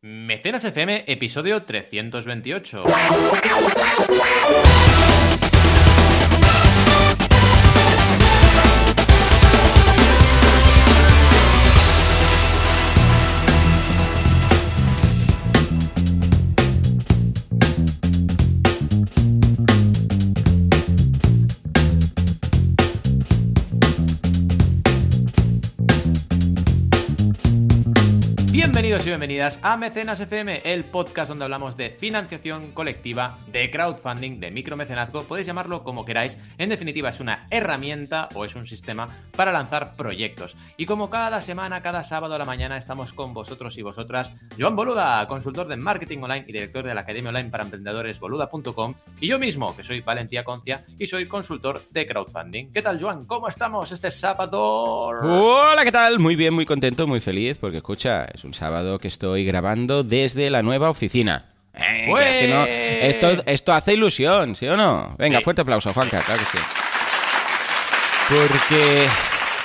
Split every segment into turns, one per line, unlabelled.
Mecenas FM, episodio 328. Bienvenidas a Mecenas FM, el podcast donde hablamos de financiación colectiva, de crowdfunding, de micromecenazgo, podéis llamarlo como queráis. En definitiva, es una herramienta o es un sistema para lanzar proyectos. Y como cada semana, cada sábado a la mañana, estamos con vosotros y vosotras, Joan Boluda, consultor de marketing online y director de la Academia Online para Emprendedores boluda.com, y yo mismo, que soy Valentía Concia y soy consultor de crowdfunding. ¿Qué tal, Joan? ¿Cómo estamos este sábado?
Hola, ¿qué tal? Muy bien, muy contento, muy feliz, porque escucha, es un sábado que estoy grabando desde la nueva oficina. Eh, que no- esto, esto hace ilusión, ¿sí o no? Venga,
Sí.
fuerte aplauso, Juanca, claro que sí. Porque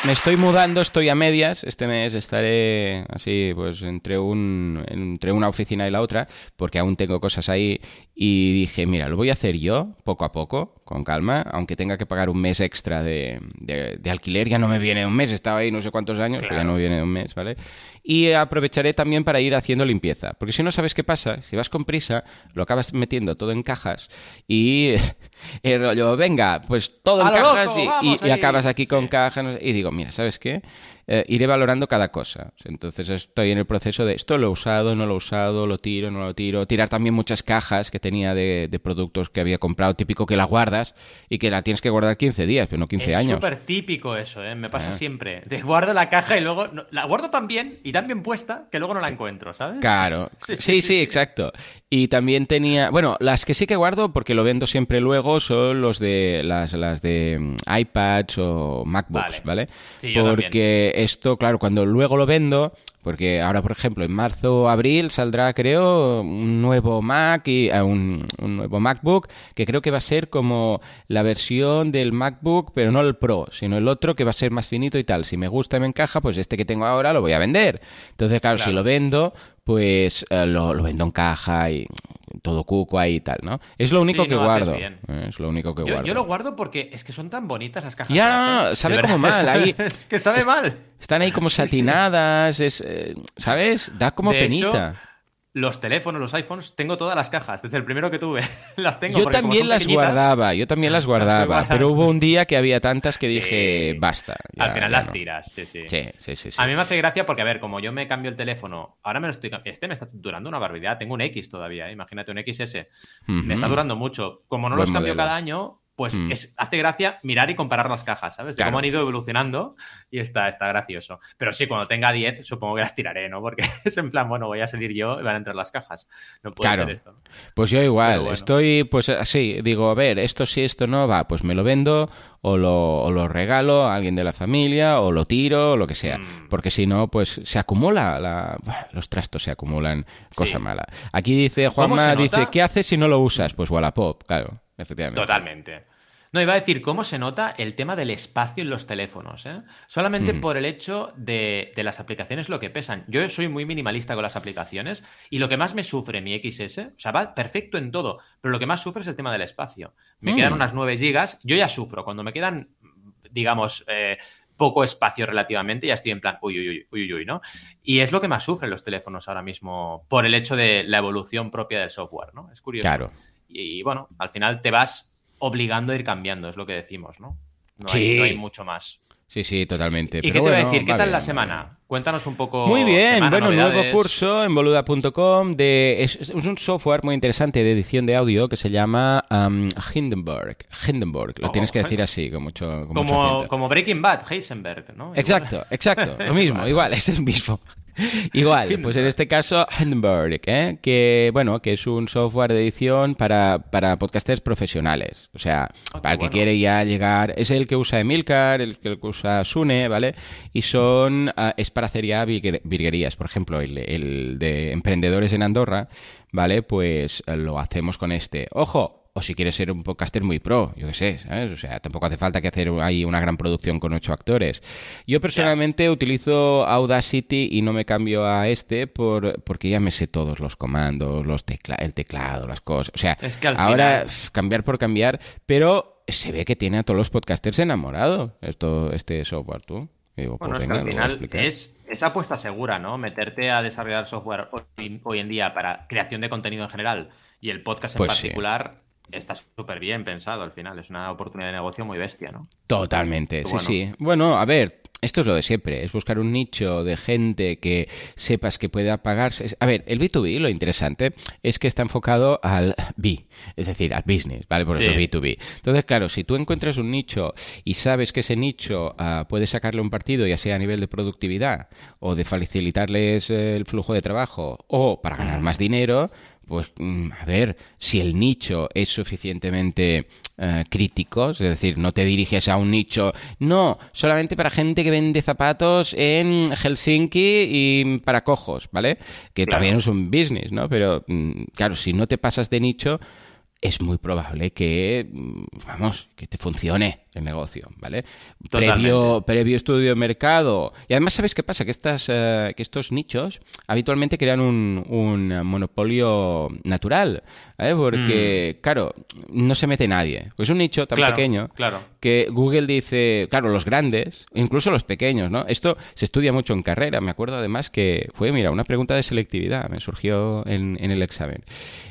me estoy mudando, estoy a medias. Este mes estaré así, pues entre un entre una oficina y la otra, porque aún tengo cosas ahí. Y dije, mira, lo voy a hacer yo, poco a poco, con calma, aunque tenga que pagar un mes extra de, de- de alquiler. Ya no me viene un mes, estaba ahí no sé cuántos años, pero ya no me viene un mes, ¿vale? Y aprovecharé también para ir haciendo limpieza. Porque si no sabes qué pasa, si vas con prisa, lo acabas metiendo todo en cajas y el rollo, venga, pues todo
¡A
en cajas
loco,
y- acabas aquí con
Sí.
cajas. Y digo, mira, ¿sabes qué? Eh, iré valorando cada cosa. Entonces estoy en el proceso de esto lo he usado, no lo he usado, lo tiro, no lo tiro. Tirar también muchas cajas que tenía de, de productos que había comprado, típico que la guardas y que la tienes que guardar 15 días, pero no 15
es
años.
súper típico eso, ¿eh? Me pasa
Ah.
siempre. Te guardo la caja y luego... no- la guardo tan bien y tan bien puesta que luego no la encuentro, ¿sabes?
Claro,
Sí,
sí exacto. Y también tenía, bueno, las que sí que guardo porque lo vendo siempre luego son los de las, las de mm, iPads o MacBooks,
Vale.
¿vale?
Sí, yo
porque esto, claro, cuando luego lo vendo, porque ahora, por ejemplo, en marzo o abril saldrá, creo, un nuevo Mac y eh, un, un nuevo MacBook que creo que va a ser como la versión del MacBook, pero no el Pro, sino el otro que va a ser más finito y tal. Si me gusta y me encaja, pues este que tengo ahora lo voy a vender. Entonces, claro, si lo vendo, pues eh, lo, lo vendo en caja y todo cuco ahí y tal, ¿no? Es lo único
Sí,
que
no,
guardo. eh, Es lo único que
Yo,
guardo.
yo lo guardo porque es que son tan bonitas las cajas.
Ya, no, sabe como mal, ahí.
Es que sabe mal.
Están ahí como satinadas, es, eh, ¿sabes? Da como
De hecho,
penita.
Los teléfonos, los iPhones, tengo todas las cajas. Desde el primero que tuve las tengo.
yo también las guardaba, yo también las guardaba, pero hubo un día que había tantas que
Sí.
dije, basta. ya-
Al final las
no.
tiras, sí, sí.
Sí, sí.
A mí me hace gracia porque, a ver, como yo me cambio el teléfono, ahora me lo estoy. Este me está durando una barbaridad. Tengo un X todavía, ¿eh? imagínate, un XS. Me está durando mucho. Como no
Buen
los cambio
modelo.
cada año, pues
Mm.
es- hace gracia mirar y comparar las cajas, ¿sabes? De
Claro.
cómo han ido evolucionando y está, está gracioso. Pero sí, cuando tenga 10, supongo que las tiraré, ¿no? Porque es en plan, bueno, voy a salir yo y van a entrar las cajas. No puede
Claro.
ser esto. ¿no?
Pues yo igual,
bueno.
estoy pues así, digo, a ver, esto sí, esto no, va, pues me lo vendo o lo, o lo regalo a alguien de la familia o lo tiro o lo que sea,
Mm.
porque si no, pues se acumula, la- los trastos se acumulan, cosa
Sí.
mala. Aquí dice
¿Cómo
Juanma, dice, ¿qué haces si no lo usas? Pues Wallapop, claro, efectivamente.
Totalmente. No, iba a decir cómo se nota el tema del espacio en los teléfonos, ¿eh? Solamente
Mm.
por el hecho de, de las aplicaciones lo que pesan. Yo soy muy minimalista con las aplicaciones y lo que más me sufre mi XS, o sea, va perfecto en todo, pero lo que más sufre es el tema del espacio. Me
Mm.
quedan unas 9 gigas, yo ya sufro. Cuando me quedan, digamos, eh, poco espacio relativamente, ya estoy en plan, uy, uy, uy, uy, uy, ¿no? Y es lo que más sufren los teléfonos ahora mismo por el hecho de la evolución propia del software, ¿no? Es curioso.
Claro.
Y, bueno, al final te vas obligando a ir cambiando, es lo que decimos, ¿no? No,
Sí.
hay, no hay mucho más.
Sí, sí, totalmente.
¿Y
Pero
qué te iba a
bueno,
decir? ¿Qué tal
bien,
la semana? Cuéntanos un poco.
Muy bien,
semana,
bueno,
novedades.
nuevo curso en boluda.com de es, es un software muy interesante de edición de audio que se llama um, Hindenburg. Hindenburg, lo
Oh,
tienes que decir así con mucho, con
Como, como Breaking Bad, Heisenberg, ¿no? Igual.
Exacto, exacto, lo mismo,
igual,
es el mismo. Igual, pues en este caso Hindenburg, ¿eh? que bueno, que es un software de edición para, para podcasters profesionales. O sea,
Ah,
para el que
bueno.
quiere ya llegar, es el que usa Emilcar, el que usa Sune, ¿vale? Y son, ah, es para hacer ya virgue- virguerías. Por ejemplo, el, el de emprendedores en Andorra, ¿vale? Pues eh, lo hacemos con este. Ojo, o si quieres ser un podcaster muy pro, yo qué sé, ¿sabes? O sea, tampoco hace falta que hacer ahí una gran producción con ocho actores. Yo personalmente utilizo Audacity y no me cambio a este por, porque ya me sé todos los comandos, los tecla el teclado, las cosas. O sea,
Es que al
ahora
final-
cambiar por cambiar, pero se ve que tiene a todos los podcasters enamorados esto, este software, tú. Digo,
Bueno,
pues
es que al final es, es apuesta segura, ¿no? Meterte a desarrollar software hoy, hoy en día para creación de contenido en general y el podcast en
Pues sí.
Está súper bien pensado al final. Es una oportunidad de negocio muy bestia, ¿no?
Totalmente, sí,
Bueno.
sí. Bueno, a ver, esto es lo de siempre, es buscar un nicho de gente que sepas que pueda pagarse. A ver, el B2B, lo interesante es que está enfocado al B, es decir, al business, ¿vale? Por
Sí.
eso B2B. Entonces, claro, si tú encuentras un nicho y sabes que ese nicho ah, puede sacarle un partido, ya sea a nivel de productividad o de facilitarles eh, el flujo de trabajo o para ganar más dinero, pues mm, a ver, si el nicho es suficientemente eh, crítico, es decir, no te diriges a un nicho, no, solamente para gente que vende zapatos en Helsinki y para cojos, ¿vale? Que
Claro.
también es un business, ¿no? Pero mm, claro, si no te pasas de nicho, es muy probable que, mm, vamos, que te funcione el negocio, ¿vale?
Totalmente.
Previo, previo estudio de mercado. Y además, ¿sabes qué pasa? Que, estas, eh, que estos nichos habitualmente crean un, un monopolio natural, ¿vale? Porque, claro, no se mete nadie. Pues es un nicho tan
Mm. Claro,
pequeño
claro.
que Google dice, claro, los grandes, incluso los pequeños, ¿no? Esto se estudia mucho en carrera. Me acuerdo además que fue, mira, una pregunta de selectividad, me surgió en, en el examen.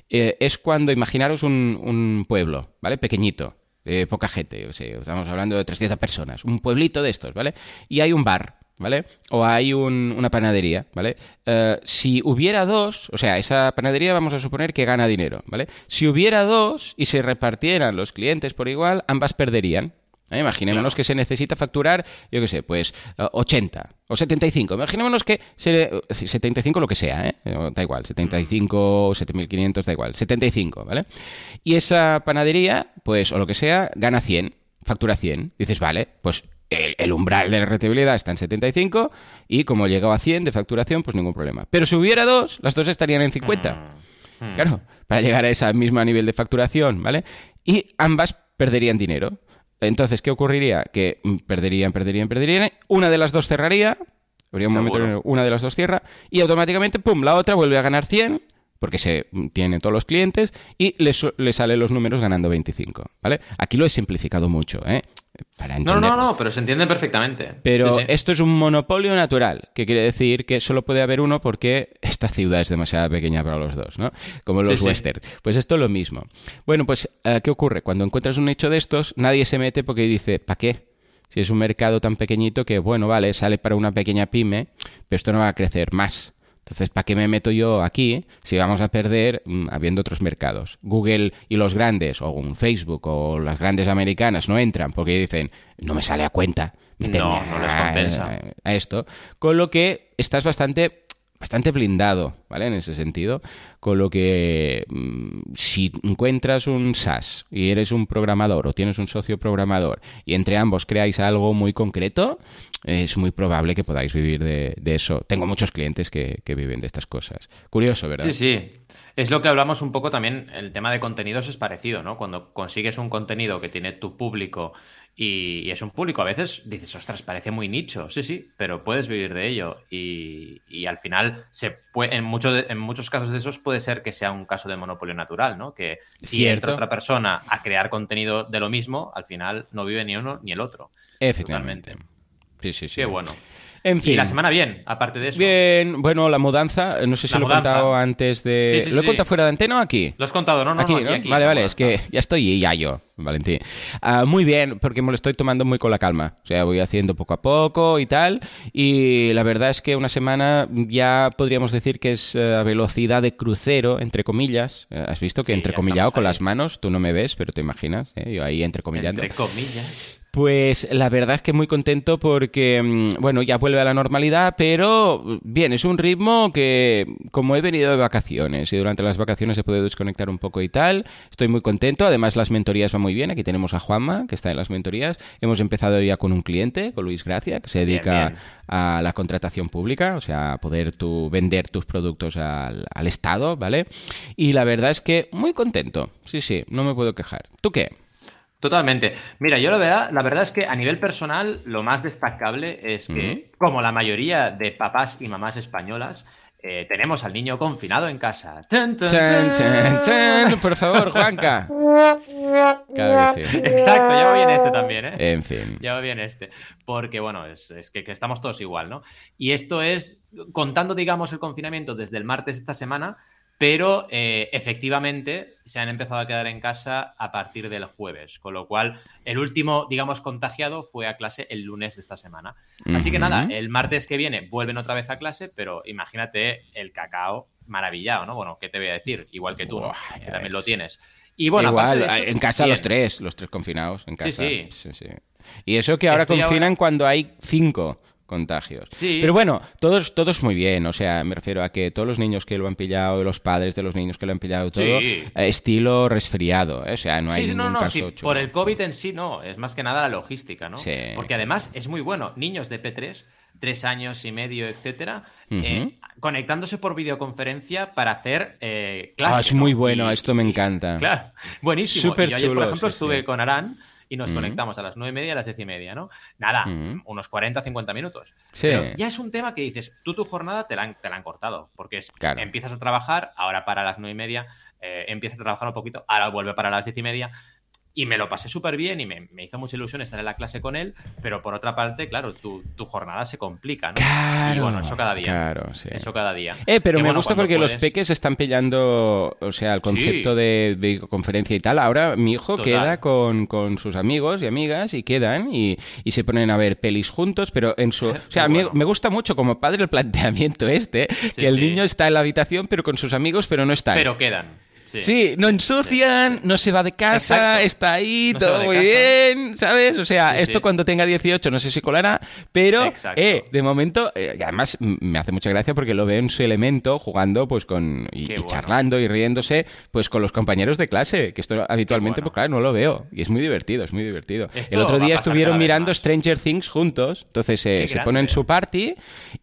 Eh, es cuando, imaginaros un, un pueblo, ¿vale? Pequeñito, de poca gente, o sea, estamos hablando de 300 personas, un pueblito de estos, ¿vale? Y hay un bar, ¿vale? O hay un- una panadería, ¿vale? Eh, si hubiera dos, o sea, esa panadería vamos a suponer que gana dinero, ¿vale? Si hubiera dos y se repartieran los clientes por igual, ambas perderían. ¿Eh? Imaginémonos
Claro.
que se necesita facturar, yo qué sé, pues eh, 80 o 75. Imaginémonos que se, es decir, 75 lo que sea, ¿eh? Eh, Da igual, 75 o 7500, da igual, 75, ¿vale? Y esa panadería, pues, o lo que sea, gana 100, factura 100. Dices, vale, pues el, el umbral de la rentabilidad está en 75 y como llegado a 100 de facturación, pues ningún problema. Pero si hubiera dos, las dos estarían en 50.
Mm.
Claro, para llegar a ese mismo nivel de facturación, ¿vale? Y ambas perderían dinero. Entonces, ¿qué ocurriría? Que perderían, perderían, perderían. Una de las dos cerraría. Habría un momento en el que una de las dos cierra. Y automáticamente, pum, la otra vuelve a ganar 100. Porque se mm, tiene todos los clientes. Y le, su- le salen los números ganando 25. ¿Vale? Aquí lo he simplificado mucho, ¿eh? Para
No, no, no, pero se entiende perfectamente.
Pero
Sí, sí.
esto es un monopolio natural, que quiere decir que solo puede haber uno porque esta ciudad es demasiado pequeña para los dos, ¿no? Como los
Sí,
western. Pues esto es lo mismo. Bueno, pues, eh, ¿qué ocurre? Cuando encuentras un nicho de estos, nadie se mete porque dice, ¿para qué? Si es un mercado tan pequeñito que, bueno, vale, sale para una pequeña pyme, pero esto no va a crecer más. Entonces, ¿para qué me meto yo aquí si vamos a perder mm, habiendo otros mercados? Google y los grandes, o un Facebook, o las grandes americanas no entran porque dicen, no me sale a cuenta.
No, no les
a-
compensa.
a esto. Con lo que estás bastante bastante blindado, ¿vale? En ese sentido, con lo que mm, si encuentras un SaaS y eres un programador o tienes un socio programador y entre ambos creáis algo muy concreto, es muy probable que podáis vivir de, eso. Tengo muchos clientes que, que viven de estas cosas. Curioso, ¿verdad?
Sí, sí. Es lo que hablamos un poco también, el tema de contenidos es parecido, ¿no? Cuando consigues un contenido que tiene tu público y, y es un público, a veces dices, ostras, parece muy nicho, sí, sí, pero puedes vivir de ello y, y al final se puede, en, muchos de- en muchos casos de esos puede ser que sea un caso de monopolio natural, ¿no? Que si
Cierto.
entra otra persona a crear contenido de lo mismo, al final no vive ni uno ni el otro.
Efectivamente.
Totalmente.
Sí, sí, sí.
Qué bueno.
En fin.
Y la semana bien, aparte de eso.
Bien, bueno, la mudanza, no sé si
La
lo he
mudanza.
contado antes de...
Sí, sí,
¿Lo he contado fuera de antena o aquí?
Lo has contado, no, no,
aquí,
no, aquí,
¿no?
aquí,
vale, vale, es que ya estoy ya yo, Valentín. Ah, muy bien, porque me lo estoy tomando muy con la calma. O sea, voy haciendo poco a poco y tal. Y la verdad es que una semana ya podríamos decir que es eh, a velocidad de crucero, entre comillas. Eh, ¿Has visto que
ya
entrecomillado con
ahí.
las manos? Tú no me ves, pero te imaginas. ¿eh? Yo ahí entrecomillando.
Entre comillas.
Pues la verdad es que muy contento porque, mm, bueno, ya vuelve a la normalidad, pero bien, es un ritmo que, como he venido de vacaciones y durante las vacaciones he podido desconectar un poco y tal, estoy muy contento. Además, las mentorías van muy bien. Aquí tenemos a Juanma, que está en las mentorías. Hemos empezado ya con un cliente, con Luis Gracia, que se dedica a la contratación pública, o sea, a poder tú vender tus productos al, al Estado, ¿vale? Y la verdad es que muy contento. Sí, sí, no me puedo quejar. ¿Tú qué?
Totalmente. Mira, yo lo veo, la verdad es que a nivel personal lo más destacable es que, como la mayoría de papás y mamás españolas, eh, tenemos al niño confinado en casa.
Por favor, Juanca.
Claro que sí. Exacto, ya va bien este también, ¿eh?
En fin.
Ya va bien este. Porque, bueno, es, que, que, estamos todos igual, ¿no? Y esto es, contando, digamos, el confinamiento desde el martes de esta semana, pero eh, efectivamente se han empezado a quedar en casa a partir del jueves, con lo cual el último, digamos, contagiado fue a clase el lunes de esta semana. Así que nada, el martes que viene vuelven otra vez a clase, pero imagínate el cacao maravillado, ¿no? Bueno, ¿qué te voy a decir? Igual que tú, ¿no? que también lo tienes.
Y bueno, Igual, en casa los tres, los tres confinados, en casa. Sí, sí. Y eso que ahora confinan cuando hay cinco contagios. Pero bueno, todos, todos muy bien. O sea, me refiero a que todos los niños que lo han pillado, los padres de los niños que lo han pillado, todo, eh, estilo resfriado. ¿eh? O sea, no hay ningún no, no, caso
Por el COVID en sí, no. Es más que nada la logística, ¿no? Porque además es muy bueno. Niños de P3 tres años y medio, etcétera, eh, conectándose por videoconferencia para hacer eh, clases.
Ah, es muy bueno, esto me encanta.
Claro, buenísimo. yo ayer, por ejemplo, estuve con Arán y nos conectamos a las nueve y media, a las diez y media, ¿no? Nada, unos 40, 50 minutos. Sí. ya es un tema que dices, tú tu jornada te la han, te la han cortado, porque es, empiezas a trabajar, ahora para las nueve y media, eh, empiezas a trabajar un poquito, ahora vuelve para las diez y media, y me lo pasé súper bien y me, hizo mucha ilusión estar en la clase con él, pero por otra parte, claro, tu, jornada se complica, ¿no?
Claro,
y bueno, eso cada día.
Claro, sí.
Eso cada día.
Eh, pero me gusta porque los peques están pillando, o sea, el concepto de videoconferencia y tal. Ahora mi hijo queda con, sus amigos y amigas y quedan y, se ponen a ver pelis juntos, pero en su... O sea, me gusta mucho como padre el planteamiento este, que el niño está en la habitación pero con sus amigos, pero no está.
Pero quedan.
Sí. no ensucian, no se va de casa, está ahí, todo muy bien, ¿sabes? O sea, esto cuando tenga 18 no sé si colará, pero eh, de momento, eh, además me hace mucha gracia porque lo veo en su elemento jugando pues con y, charlando y riéndose pues con los compañeros de clase, que esto habitualmente pues claro, no lo veo y es muy divertido, es muy divertido. El otro día estuvieron mirando Stranger Things juntos, entonces eh, se ponen su party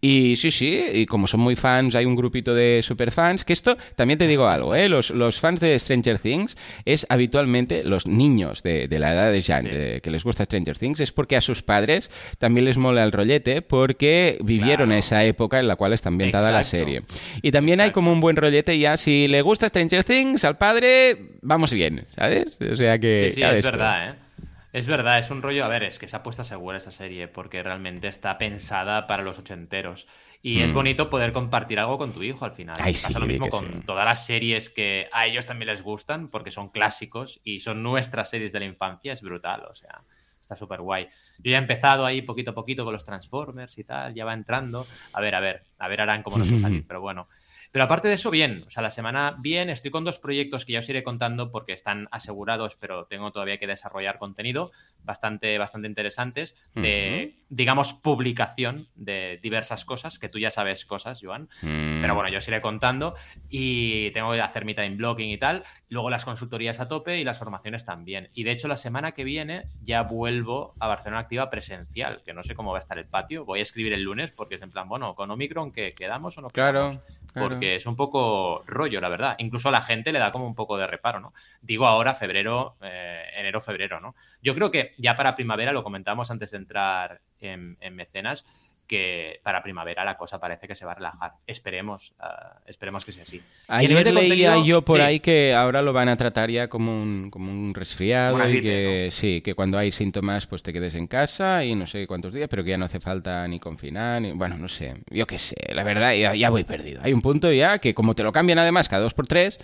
y sí, sí, y como son muy fans, hay un grupito de superfans, que esto también te digo algo, ¿eh? Los, los fans de Stranger Things es habitualmente los niños de, la edad de Jan, que les gusta Stranger Things, es porque a sus padres también les mola el rollete porque vivieron esa época en la cual está ambientada la serie. Y también hay como un buen rollete ya, si le gusta Stranger Things al padre, vamos bien, ¿sabes? O sea que...
Sí, sí, es verdad, ¿eh? Es verdad, es un rollo. A ver, es que se ha puesto segura esa serie porque realmente está pensada para los ochenteros. Y es hmm. bonito poder compartir algo con tu hijo al final. Pasa lo mismo con todas las series que a ellos también les gustan porque son clásicos y son nuestras series de la infancia. Es brutal, o sea, está súper guay. Yo ya he empezado ahí poquito a poquito con los Transformers y tal, ya va entrando. A ver, a ver, a ver harán cómo nos va a salir, pero bueno. Pero aparte de eso, bien. O sea, la semana bien. Estoy con dos proyectos que ya os iré contando porque están asegurados, pero tengo todavía que desarrollar contenido bastante, bastante interesantes de, digamos, publicación de diversas cosas, que tú ya sabes cosas, Joan. Mm. Pero bueno, yo os iré contando y tengo que hacer mi time blocking y tal. Luego las consultorías a tope y las formaciones también. Y de hecho, la semana que viene ya vuelvo a Barcelona Activa presencial, que no sé cómo va a estar el patio. Voy a escribir el lunes porque es en plan, bueno, con Omicron, que ¿Quedamos o no
quedamos?
Claro porque es un poco rollo, la verdad. Incluso a la gente le da como un poco de reparo, ¿no? Digo ahora febrero, eh, enero, febrero, ¿no? Yo creo que ya para primavera, lo comentamos antes de entrar en mecenas, que para primavera la cosa parece que se va a relajar. Esperemos, ah, esperemos que sea así.
Ayer leía yo por ahí que ahora lo van a tratar ya como un, como un resfriado y que sí, que cuando hay síntomas pues te quedes en casa y no sé cuántos días, pero que ya no hace falta ni confinar, ni, bueno, no sé, yo qué sé, la verdad ya, voy perdido. Hay un punto ya que como te lo cambian además cada dos por tres,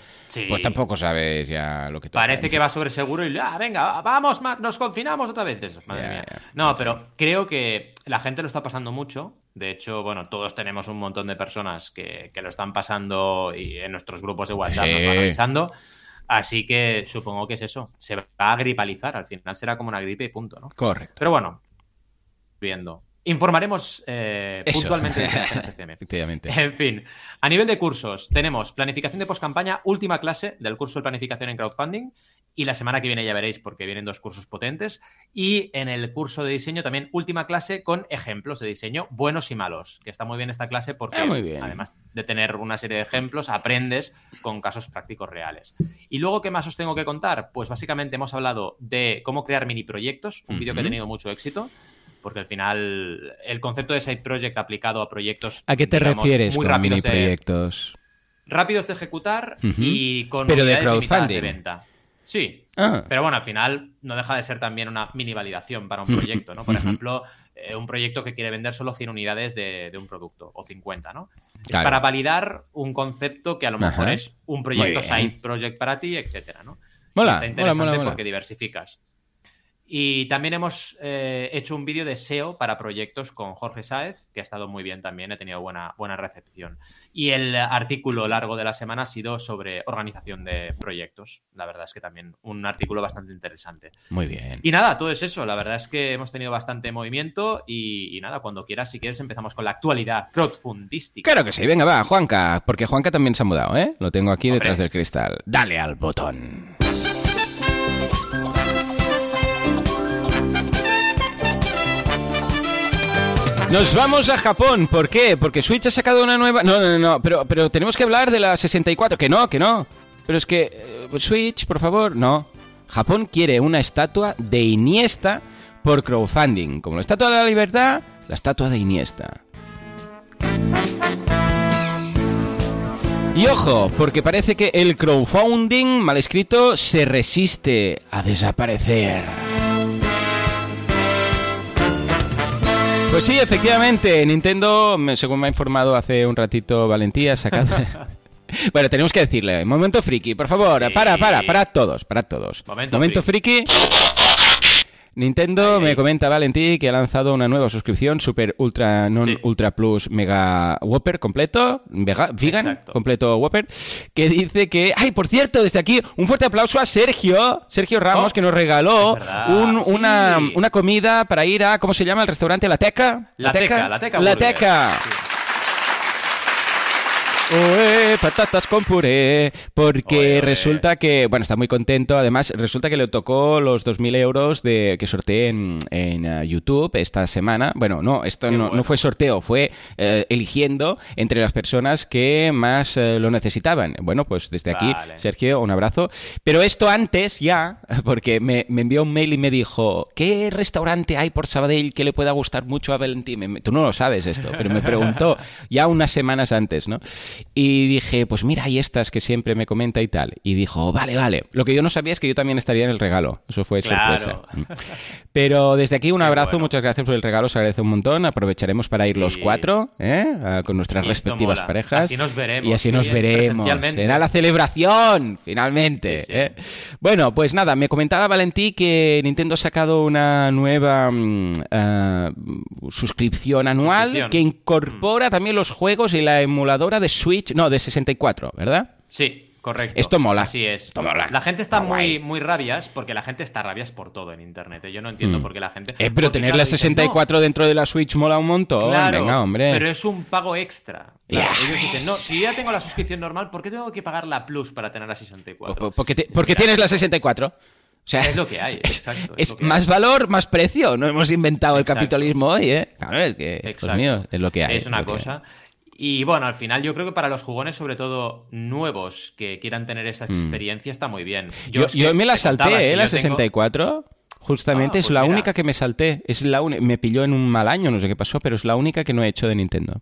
pues tampoco sabes ya lo que
toca. Parece que va sobre seguro y ah, venga, vamos, nos confinamos otra vez. Madre mía. No, pero creo que la gente lo está pasando mucho. De hecho, bueno, todos tenemos un montón de personas que, lo están pasando y en nuestros grupos de WhatsApp nos van avisando. Así que supongo que es eso. Se va a gripalizar. Al final será como una gripe y punto, ¿no?
Correcto.
Pero bueno, viendo. Informaremos eh, puntualmente de FM.
Efectivamente.
En fin, a nivel de cursos, tenemos planificación de postcampaña, última clase del curso de planificación en crowdfunding. Y la semana que viene ya veréis porque vienen dos cursos potentes. Y en el curso de diseño también última clase con ejemplos de diseño buenos y malos. Que está muy bien esta clase porque
Ah, muy bien.
además de tener una serie de ejemplos, aprendes con casos prácticos reales. Y luego, ¿qué más os tengo que contar? Pues básicamente hemos hablado de cómo crear mini proyectos, un vídeo que ha tenido mucho éxito. Porque al final el concepto de side project aplicado a proyectos
¿A qué te
digamos,
refieres
muy
con mini
rápidos de,
proyectos?
rápidos de ejecutar y con
Pero de
unidades limitadas
crowdfunding.
de venta. Sí,
Ah,
pero bueno, al final no deja de ser también una mini validación para un proyecto, ¿no? Por ejemplo, eh, un proyecto que quiere vender solo 100 unidades de, de un producto o 50, ¿no? Es para validar un concepto que a lo mejor
Ajá.
es un proyecto side project para ti, etcétera, ¿no?
mola,
está
mola,
interesante
mola, mola.
porque diversificas. Y también hemos eh, hecho un vídeo de SEO para proyectos con Jorge Sáez, que ha estado muy bien también, he tenido buena, buena recepción. Y el artículo largo de la semana ha sido sobre organización de proyectos. La verdad es que también un artículo bastante interesante.
Muy bien.
Y nada, todo es eso. La verdad es que hemos tenido bastante movimiento y, y nada, cuando quieras, si quieres, empezamos con la actualidad crowdfundística.
Claro que sí, venga, va, Juanca, porque Juanca también se ha mudado, ¿eh? Lo tengo aquí
Hombre.
detrás del cristal. Dale al botón. Nos vamos a Japón. ¿Por qué? Porque Switch ha sacado una nueva. No, no, no, pero, pero tenemos que hablar de la 64. Que no, que no. Pero es que. eh, Switch, por favor, no. Japón quiere una estatua de Iniesta por crowdfunding. Como la estatua de la libertad, la estatua de Iniesta. Y ojo, porque parece que el crowdfunding mal escrito se resiste a desaparecer. Pues sí, efectivamente, Nintendo, según me ha informado hace un ratito Valentía, ha sacado... bueno, tenemos que decirle, momento friki, por favor, para, para, para todos, para todos.
Momento
friki. Nintendo me comenta Valentí que ha lanzado una nueva suscripción Super Ultra Non
Sí.
Ultra Plus Mega Whopper completo, vega- vegan
Exacto.
completo Whopper, que dice que, ay, por cierto, desde aquí un fuerte aplauso a Sergio, Sergio Ramos,
Oh,
que nos regaló un-
sí.
una, una comida para ir a, ¿cómo se llama el restaurante? La Teca.
La Teca, la Teca
La. Teca. Oe, patatas con puré, porque resulta que, bueno, está muy contento, además resulta que le tocó los 2.000 euros de, que sorteé en, en, eh, YouTube esta semana. Bueno, no, esto no,
bueno.
no fue sorteo, fue eh, eligiendo entre las personas que más eh, lo necesitaban. Bueno, pues desde aquí,
Vale.
Sergio, un abrazo. Pero esto antes ya, porque me, me envió un mail y me dijo, ¿qué restaurante hay por Sabadell que le pueda gustar mucho a Valentín? Me- tú no lo sabes esto, pero me preguntó ya unas semanas antes, ¿no? Y dije, pues mira, hay estas que siempre me comenta y tal. Y dijo, vale, vale. Lo que yo no sabía es que yo también estaría en el regalo. Eso fue
Claro.
sorpresa. Mm. Pero desde aquí un abrazo,
bueno.
muchas gracias por el regalo, se agradece un montón. Aprovecharemos para ir los cuatro, ¿eh? Con nuestras
Y
respectivas parejas.
Así nos veremos,
Y así nos
bien,
veremos. Será la celebración, finalmente.
Sí, sí.
¿eh? Bueno, pues nada, me comentaba Valentí que Nintendo ha sacado una nueva mm, ah, suscripción anual
Suscripción.
que incorpora también los juegos y la emuladora de Switch, no, de 64, ¿verdad?
Sí, correcto.
Esto mola.
Así es.
Esto mola.
La gente está muy, muy rabias porque la gente está rabias por todo en internet. ¿eh? Yo no entiendo
Mm.
por qué la gente.
Eh, pero
porque,
tener la
dicen,
64 dentro de la Switch mola un montón.
"No, claro,
Venga, hombre.
Pero es un pago extra. Claro,
Ya.
Ellos dicen, no, si ya tengo la suscripción normal, ¿por qué tengo que pagar la Plus para tener la 64?
Po- Porque, te- porque
que,
tienes la
claro,
64. O sea,
Es lo que hay, exacto.
es más
hay.
valor, más precio. No hemos inventado el capitalismo hoy, ¿eh? Claro, es que, mío, es lo que hay.
Es una
que
cosa. Y bueno, al final yo creo que para los jugones, sobre todo nuevos, que quieran tener esa experiencia, está muy bien.
Mm. Yo,
es que
yo me la salté, ¿eh? La
yo tengo-
64. Justamente
Ah,
es
pues
la
mira.
única que me salté. Es la uni- me pilló en un mal año, no sé qué pasó, pero es la única que no he hecho de Nintendo.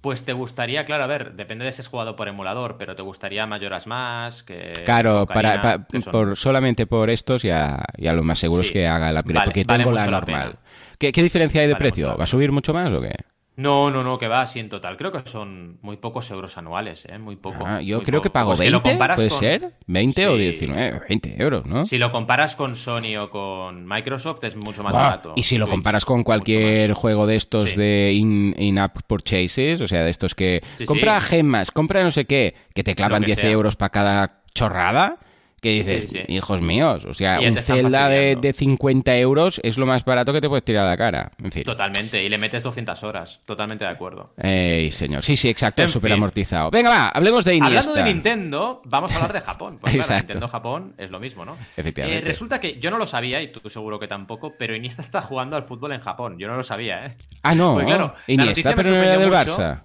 Pues te gustaría, claro, a ver, depende de si es jugado por emulador, pero te gustaría Mayoras Más, que...
Claro, para,
Ocarina,
por, solamente por estos ya, ya lo más seguro es que haga el upgrade,
Vale,
porque
vale
tengo la
la
normal. ¿Qué, qué diferencia hay de
Vale
precio?
la
¿Va a subir mucho más o qué?
No, no, no, que va así en total. Creo que son muy pocos euros anuales, ¿eh? Muy poco.
Ah, yo
muy
creo que pago
Pues que lo
20,
comparas
¿puede
con-
ser? ¿20 o
Sí.
19? 20 euros, ¿no?
Si lo comparas con Sony o con Microsoft es mucho más
Ah,
barato.
y si lo
Switch,
comparas con cualquier juego de estos
Sí.
de in- in-app purchases, o sea, de estos que
Sí,
compra gemas, compra no sé qué, que te clavan
Lo que
10
sea.
euros para cada chorrada, que dices,
Sí, sí.
hijos míos, o sea, un Zelda de, de 50 euros es lo más barato que te puedes tirar a la cara. En fin.
Totalmente, y le metes 200 horas. Totalmente de acuerdo.
Ey, señor. Sí, sí, exacto, súper amortizado. Venga, va, hablemos de Iniesta.
Hablando de Nintendo, vamos a hablar de Japón. Pues claro,
Exacto.
Nintendo Japón es lo mismo, ¿no?
Efectivamente.
Eh, resulta que yo no lo sabía, y tú seguro que tampoco, pero Iniesta está jugando al fútbol en Japón. Yo no lo sabía, ¿eh?
Ah, no,
Pues claro, la
Iniesta, pero no era del
mucho.
Barça.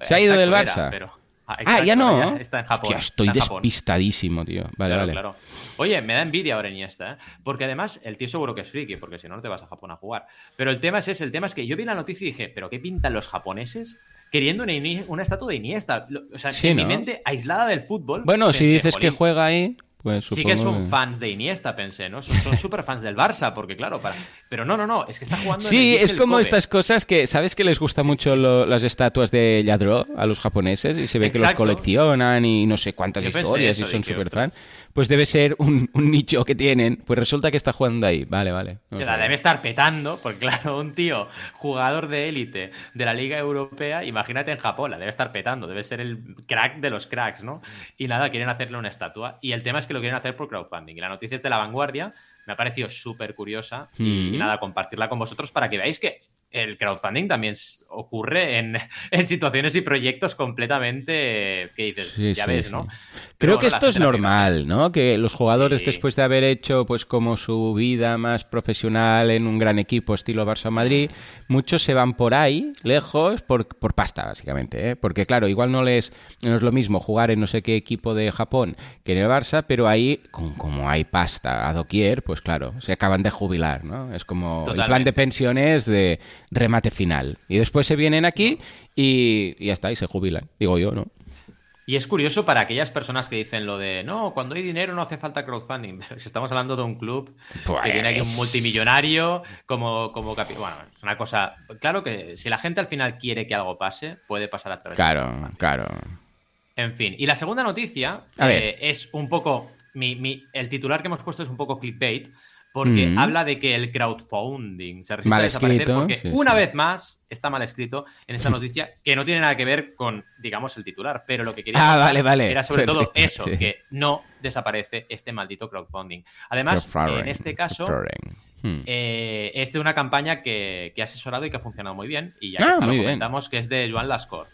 Se ha ido del Barça.
era, pero- Ah,
Ah, ya no.
Está en Japón.
Hostia, estoy
en Japón.
despistadísimo, tío. Vale,
Claro,
vale.
claro. Oye, me da envidia ahora Iniesta, ¿eh? Porque además el tío seguro que es friki, porque si no, no te vas a Japón a jugar. Pero el tema es ese, el tema es que yo vi la noticia y dije, ¿pero qué pintan los japoneses? Queriendo una, estatua de Iniesta. O sea,
Sí,
en mi mente, aislada del fútbol.
Bueno, si dices que
"Jolín,
juega ahí, pues
Sí que son fans de Iniesta, pensé, ¿no? Son, súper fans del Barça, porque claro, para... pero no, no, no, es que está jugando en
Sí,
el
es como
Kobe.
estas cosas que, ¿sabes que les gusta mucho lo- las estatuas de Yadro a los japoneses? Y se ve que los coleccionan y no sé cuántas
Yo
historias
eso,
y son súper fan. Pues debe ser un, un nicho que tienen. Pues resulta que está jugando ahí. Vale, vale.
Debe estar petando, porque claro, un tío jugador de élite de la Liga Europea, imagínate en Japón, la debe estar petando, debe ser el crack de los cracks, ¿no? Y nada, quieren hacerle una estatua. Y el tema es que lo quieren hacer por crowdfunding. Y la noticia es de la vanguardia, me ha parecido súper curiosa. Y,
Mm.
y nada, compartirla con vosotros para que veáis que el crowdfunding también ocurre en, en situaciones y proyectos completamente que dices,
Sí,
ya
sí,
ves,
sí.
¿no?
Creo que esto es normal, ¿no? Que los jugadores, después de haber hecho, pues, como su vida más profesional en un gran equipo estilo Barça-Madrid, muchos se van por ahí, lejos, por, por pasta, básicamente, ¿eh? Porque, claro, igual no les no es lo mismo jugar en no sé qué equipo de Japón que en el Barça, pero ahí, con- como hay pasta a doquier, pues claro, se acaban de jubilar, ¿no? Es como el plan de pensiones de remate final. Y después se vienen aquí y, y ya está, y se jubilan. Digo yo, ¿no?
Y es curioso para aquellas personas que dicen lo de no, cuando hay dinero no hace falta crowdfunding. Pero si estamos hablando de un club
Pues-
que tiene aquí un multimillonario como, como capi- Bueno, es una cosa. Claro que si la gente al final quiere que algo pase, puede pasar a través de
Claro, claro.
En fin. Y la segunda noticia eh, es un poco. Mi, mi- el titular que hemos puesto es un poco clickbait. Porque
Mm.
habla de que el crowdfunding se resiste
Mal
a desaparecer
escrito,
porque
sí,
una
sí.
vez más está mal escrito en esta noticia que no tiene nada que ver con, digamos, el titular. Pero lo que quería
Ah,
contar
vale, vale.
era sobre todo eso,
sí.
que no desaparece este maldito crowdfunding. Además, en este caso.
Hmm.
eh, es de una campaña que, que ha asesorado y que ha funcionado muy bien. Y ya
Ah,
está, lo
bien.
comentamos que es de Joan Lascor,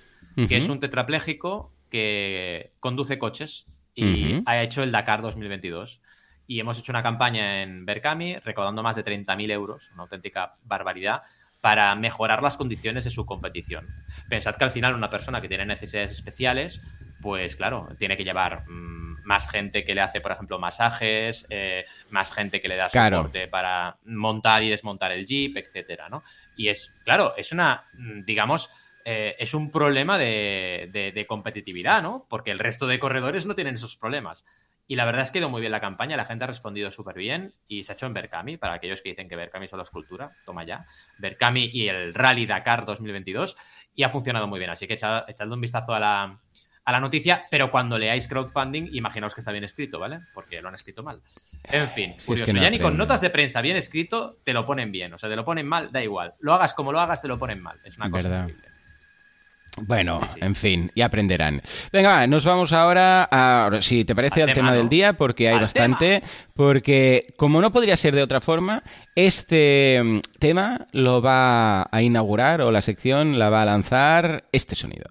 que es un tetrapléjico que conduce coches y ha hecho el Dakar 2022. Y hemos hecho una campaña en Berkami recaudando más de 30.000 euros, una auténtica barbaridad, para mejorar las condiciones de su competición. Pensad que al final una persona que tiene necesidades especiales, pues claro, tiene que llevar mm, más gente que le hace, por ejemplo, masajes, eh, más gente que le da
Claro.
soporte para montar y desmontar el jeep, etcétera, ¿no? Y es, claro, es una, mm, digamos, eh, es un problema de, de- de competitividad, ¿no? Porque el resto de corredores no tienen esos problemas. Y la verdad es que ha ido muy bien la campaña, la gente ha respondido súper bien y se ha hecho en Berkami, para aquellos que dicen que Berkami solo es cultura, toma ya. Berkami y el Rally Dakar 2022 y ha funcionado muy bien. Así que echad, echadle un vistazo a la, a la noticia, pero cuando leáis crowdfunding, imaginaos que está bien escrito, ¿vale? Porque lo han escrito mal. En fin,
es
curioso.
que no
ya ni con notas de prensa bien escrito te lo ponen bien. O sea, te lo ponen mal, da igual. Lo hagas como lo hagas, te lo ponen mal. Es una cosa increíble.
Bueno,
Sí, sí.
en fin, ya aprenderán. Venga, va, nos vamos ahora, a, si te parece,
Al
al
tema,
tema del día, porque hay
Al
bastante. Porque, como no podría ser de otra forma, este mm, tema lo va a inaugurar, o la sección la va a lanzar este sonido.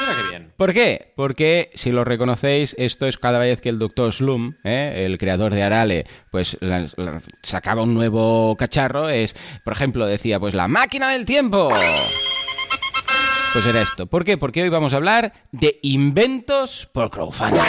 Mira qué bien.
¿Por qué? Porque, si lo reconocéis, esto es cada vez que el doctor Slum, ¿eh? el creador de Arale, pues la- la- sacaba un nuevo cacharro, es, por ejemplo, decía, pues la máquina del tiempo. Pues era esto. ¿Por qué? Porque hoy vamos a hablar de inventos por crowdfunding.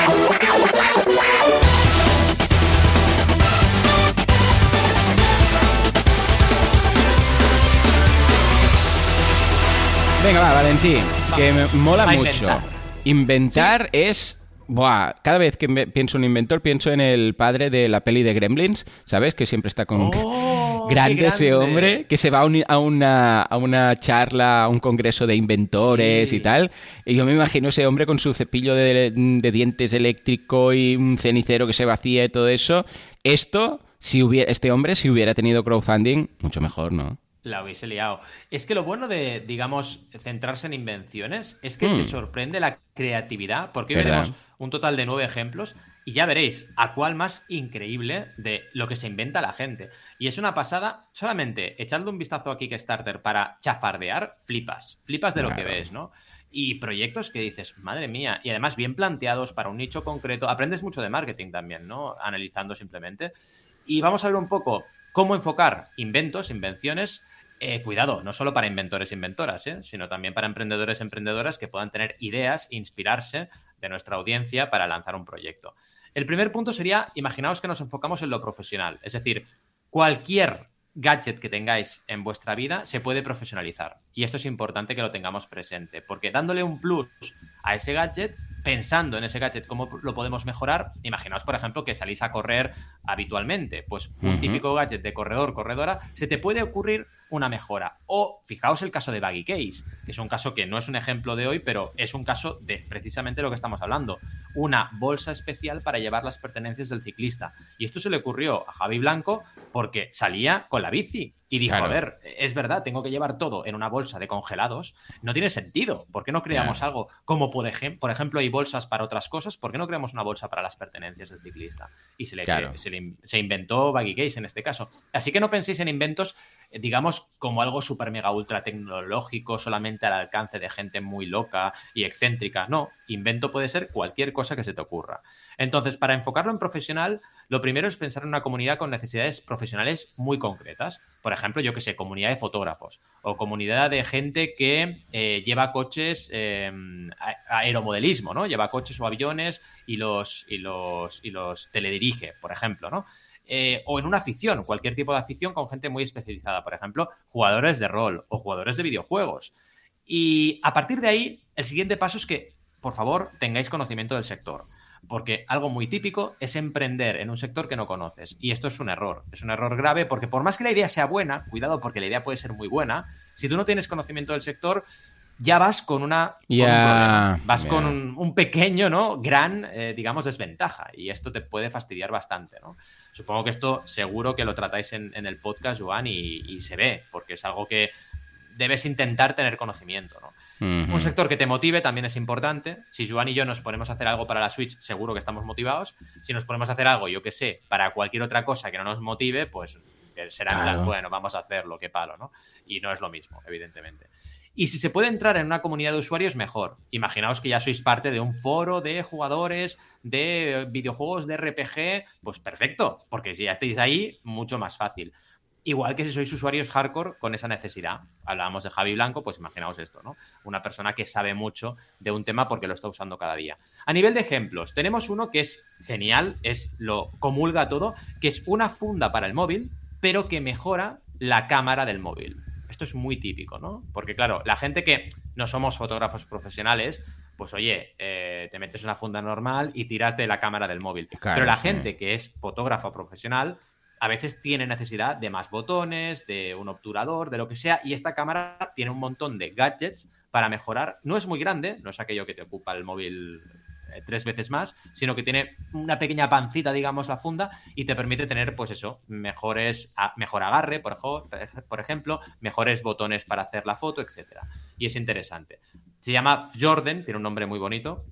Venga, va, Valentín, que me mola mucho.
inventar.
Inventar es... Buah, cada vez que me- pienso en un inventor, pienso en el padre de la peli de Gremlins, ¿sabes? Que siempre está con...
¡Oh,
grande, ese hombre, que se va a, un- a una, a una charla, a un congreso de inventores
Sí.
y tal. Y yo me imagino ese hombre con su cepillo de, de dientes eléctrico y un cenicero que se vacía y todo eso. Esto, si hubiera, este hombre, si hubiera tenido crowdfunding, mucho mejor, ¿no?
La hubiese liado. Es que lo bueno de, digamos, centrarse en invenciones es que te
Hmm.
sorprende la creatividad, porque hoy veremos un total de nueve ejemplos y ya veréis a cuál más increíble de lo que se inventa la gente. Y es una pasada, solamente echando un vistazo a Kickstarter para chafardear, flipas, flipas de lo que ves, ¿no? Y proyectos que dices, madre mía, y además bien planteados para un nicho concreto, aprendes mucho de marketing también, ¿no? Analizando simplemente. Y vamos a ver un poco cómo enfocar inventos, invenciones eh, cuidado, no solo para inventores e inventoras, ¿eh? sino también para emprendedores e emprendedoras que puedan tener ideas, inspirarse de nuestra audiencia para lanzar un proyecto. El primer punto sería, imaginaos que nos enfocamos en lo profesional, es decir, cualquier gadget que tengáis en vuestra vida se puede profesionalizar. Y esto es importante que lo tengamos presente, porque dándole un plus a ese gadget, pensando en ese gadget, cómo lo podemos mejorar, imaginaos, por ejemplo, que salís a correr habitualmente, pues un típico gadget de corredor, corredora, se te puede ocurrir una mejora. O fijaos el caso de Baggy Case, que es un caso que no es un ejemplo de hoy, pero es un caso de precisamente lo que estamos hablando. Una bolsa especial para llevar las pertenencias del ciclista. Y esto se le ocurrió a Javi Blanco porque salía con la bici y dijo,
Claro.
a ver, es verdad, tengo que llevar todo en una bolsa de congelados. No tiene sentido. ¿Por qué no creamos
Claro.
algo como, por, ejem- por ejemplo, hay bolsas para otras cosas? ¿Por qué no creamos una bolsa para las pertenencias del ciclista? Y se le,
Claro.
cre- se le se inventó Baggy Case en este caso. Así que no penséis en inventos, eh, digamos, como algo súper mega ultra tecnológico, solamente al alcance de gente muy loca y excéntrica. No, invento puede ser cualquier cosa que se te ocurra. Entonces, para enfocarlo en profesional, lo primero es pensar en una comunidad con necesidades profesionales muy concretas. Por ejemplo, yo que sé, comunidad de fotógrafos o comunidad de gente que eh, lleva coches, eh, aeromodelismo, ¿no? Lleva coches o aviones y los, y los, y los teledirige, por ejemplo, ¿no? Eh, o en una afición, cualquier tipo de afición con gente muy especializada, por ejemplo, jugadores de rol o jugadores de videojuegos. Y a partir de ahí, el siguiente paso es que, por favor, tengáis conocimiento del sector. Porque algo muy típico es emprender en un sector que no conoces. Y esto es un error. Es un error grave porque por más que la idea sea buena, cuidado porque la idea puede ser muy buena, si tú no tienes conocimiento del sector, ya vas con una... con un
Ya,
problema. vas con un, un pequeño, ¿no? Gran, eh, digamos, desventaja. Y esto te puede fastidiar bastante, ¿no? Supongo que esto seguro que lo tratáis en, en el podcast, Joan, y, y se ve, porque es algo que debes intentar tener conocimiento, ¿no? Un sector que te motive también es importante. Si Joan y yo nos ponemos a hacer algo para la Switch, seguro que estamos motivados. Si nos ponemos a hacer algo, yo que sé, para cualquier otra cosa que no nos motive, pues eh, será plan, bueno, vamos a hacerlo, qué palo, ¿no? Y no es lo mismo, evidentemente. Y si se puede entrar en una comunidad de usuarios, mejor. Imaginaos que ya sois parte de un foro de jugadores de videojuegos de RPG, pues perfecto, porque si ya estáis ahí, mucho más fácil. Igual que si sois usuarios hardcore con esa necesidad. Hablábamos de Javi Blanco, pues imaginaos esto, ¿no? Una persona que sabe mucho de un tema porque lo está usando cada día. A nivel de ejemplos, tenemos uno que es genial, es lo comulga todo, que es una funda para el móvil, pero que mejora la cámara del móvil. Esto es muy típico, ¿no? Porque claro, la gente que no somos fotógrafos profesionales, pues oye, eh, te metes una funda normal y tiras de la cámara del móvil.
Claro,
pero la
sí.
gente que es fotógrafo profesional a veces tiene necesidad de más botones, de un obturador, de lo que sea, y esta cámara tiene un montón de gadgets para mejorar. No es muy grande, no es aquello que te ocupa el móvil eh, tres veces más, sino que tiene una pequeña pancita, digamos, la funda, y te permite tener, pues eso, mejores, mejor agarre, por ejemplo, mejores botones para hacer la foto, etcétera. Y es interesante. Se llama Jordan, tiene un nombre muy bonito.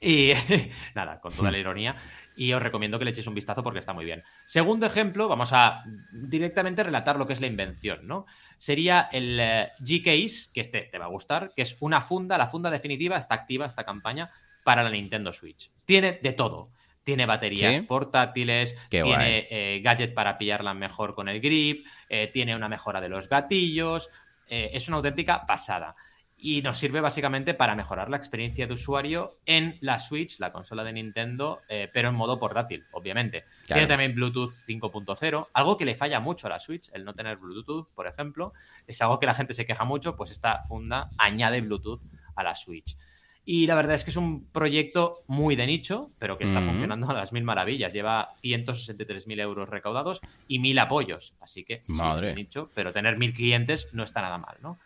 Y nada, con toda la ironía. Y os recomiendo que le echéis un vistazo porque está muy bien. Segundo ejemplo, vamos a directamente relatar lo que es la invención, ¿no? Sería el eh, G-Case, que este te va a gustar, que es una funda, la funda definitiva, está activa esta campaña para la Nintendo Switch. Tiene de todo. Tiene baterías
¿Sí?
portátiles,
Qué
tiene eh, gadget para pillarla mejor con el grip, eh, tiene una mejora de los gatillos. eh, es una auténtica pasada y nos sirve básicamente para mejorar la experiencia de usuario en la Switch, la consola de Nintendo, eh, pero en modo portátil, obviamente.
Claro.
Tiene también Bluetooth 5.0, algo que le falla mucho a la Switch, el no tener Bluetooth, por ejemplo, es algo que la gente se queja mucho, pues esta funda añade Bluetooth a la Switch. Y la verdad es que es un proyecto muy de nicho, pero que está funcionando a las mil maravillas. Lleva 163.000 euros recaudados y mil apoyos. Así que sí, es
Madre.
de nicho, pero tener mil clientes no está nada mal, ¿no?